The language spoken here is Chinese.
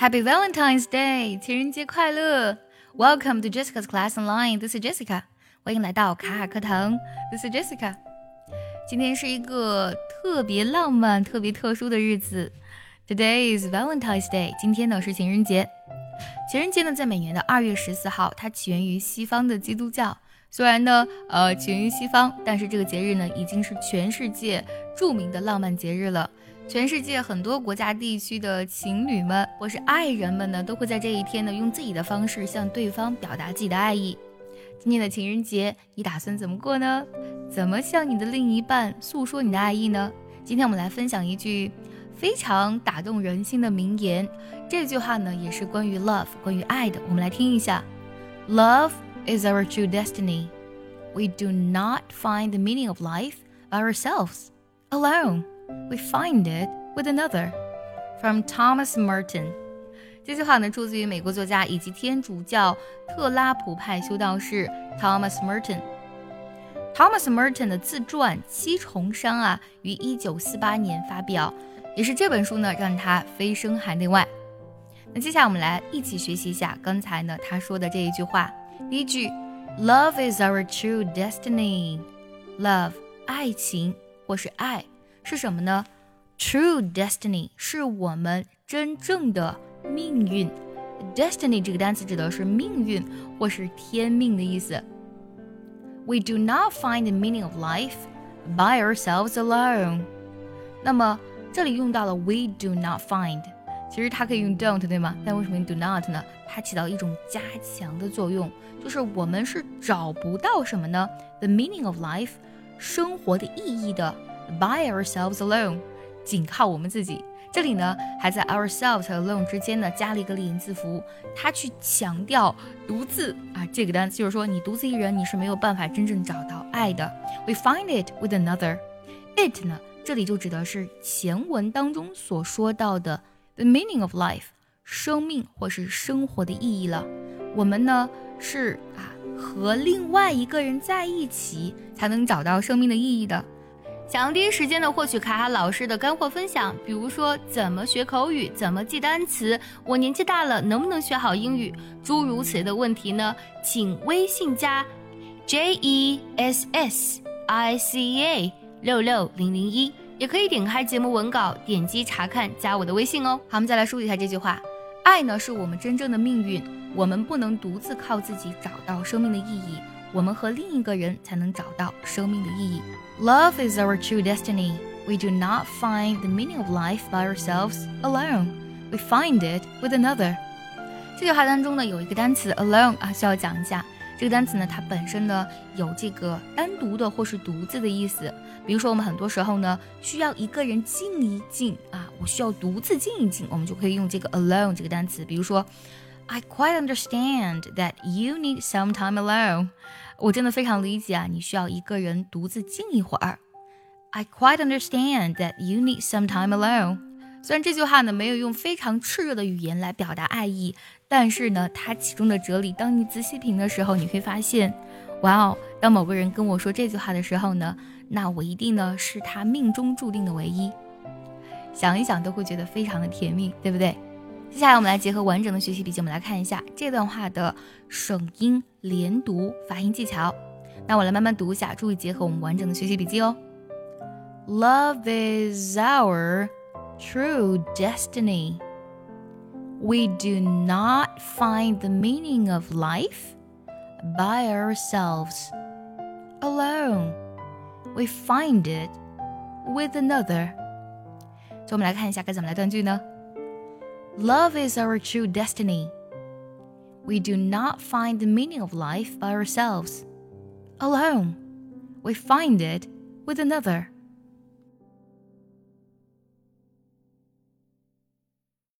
Happy Valentine's Day，情人节快乐！Welcome to Jessica's Class Online. This is Jessica. 欢迎来到卡卡课堂。This is Jessica. 今天是一个特别浪漫、特别特殊的日子。Today is Valentine's Day. 今天呢是情人节。情人节呢在每年的二月十四号，它起源于西方的基督教。虽然呢，呃，起源于西方，但是这个节日呢已经是全世界著名的浪漫节日了。全世界很多国家地区的情侣们或是爱人们呢，都会在这一天呢，用自己的方式向对方表达自己的爱意。今天的情人节，你打算怎么过呢？怎么向你的另一半诉说你的爱意呢？今天我们来分享一句非常打动人心的名言。这句话呢，也是关于 love，关于爱的。我们来听一下：Love is our true destiny. We do not find the meaning of life by ourselves alone. We find it with another. From Thomas Merton。这句话呢，出自于美国作家以及天主教特拉普派修道士 Thomas Merton。Thomas Merton 的自传《七重伤》啊，于一九四八年发表，也是这本书呢让他飞升海内外。那接下来我们来一起学习一下刚才呢他说的这一句话。第一句，Love is our true destiny。Love，爱情或是爱。是什么呢？True destiny 是我们真正的命运。Destiny 这个单词指的是命运或是天命的意思。We do not find the meaning of life by ourselves alone。那么这里用到了 we do not find，其实它可以用 don't 对吗？但为什么用 do not 呢？它起到一种加强的作用，就是我们是找不到什么呢？The meaning of life，生活的意义的。By ourselves alone，仅靠我们自己。这里呢，还在 ourselves alone 之间呢加了一个连字符，它去强调独自啊这个单词，就是说你独自一人，你是没有办法真正找到爱的。We find it with another。It 呢，这里就指的是前文当中所说到的 the meaning of life，生命或是生活的意义了。我们呢是啊和另外一个人在一起，才能找到生命的意义的。想要第一时间的获取卡卡老师的干货分享，比如说怎么学口语、怎么记单词，我年纪大了能不能学好英语，诸如此类的问题呢？请微信加 J E S S I C A 六六零零一，也可以点开节目文稿，点击查看，加我的微信哦。好，我们再来梳理一下这句话：爱呢是我们真正的命运，我们不能独自靠自己找到生命的意义。我们和另一个人才能找到生命的意义。Love is our true destiny. We do not find the meaning of life by ourselves alone. We find it with another. 这句话当中呢，有一个单词 alone 啊，需要讲一下。这个单词呢，它本身呢有这个单独的或是独自的意思。比如说，我们很多时候呢需要一个人静一静啊，我需要独自静一静，我们就可以用这个 alone 这个单词。比如说。I quite understand that you need some time alone。我真的非常理解啊，你需要一个人独自静一会儿。I quite understand that you need some time alone。虽然这句话呢没有用非常炽热的语言来表达爱意，但是呢，它其中的哲理，当你仔细品的时候，你会发现，哇哦，当某个人跟我说这句话的时候呢，那我一定呢是他命中注定的唯一。想一想都会觉得非常的甜蜜，对不对？接下来，我们来结合完整的学习笔记，我们来看一下这段话的省音、连读、发音技巧。那我来慢慢读一下，注意结合我们完整的学习笔记哦。Love is our true destiny. We do not find the meaning of life by ourselves alone. We find it with another. 所以，我们来看一下该怎么来断句呢？Love is our true destiny. We do not find the meaning of life by ourselves. Alone, we find it with another.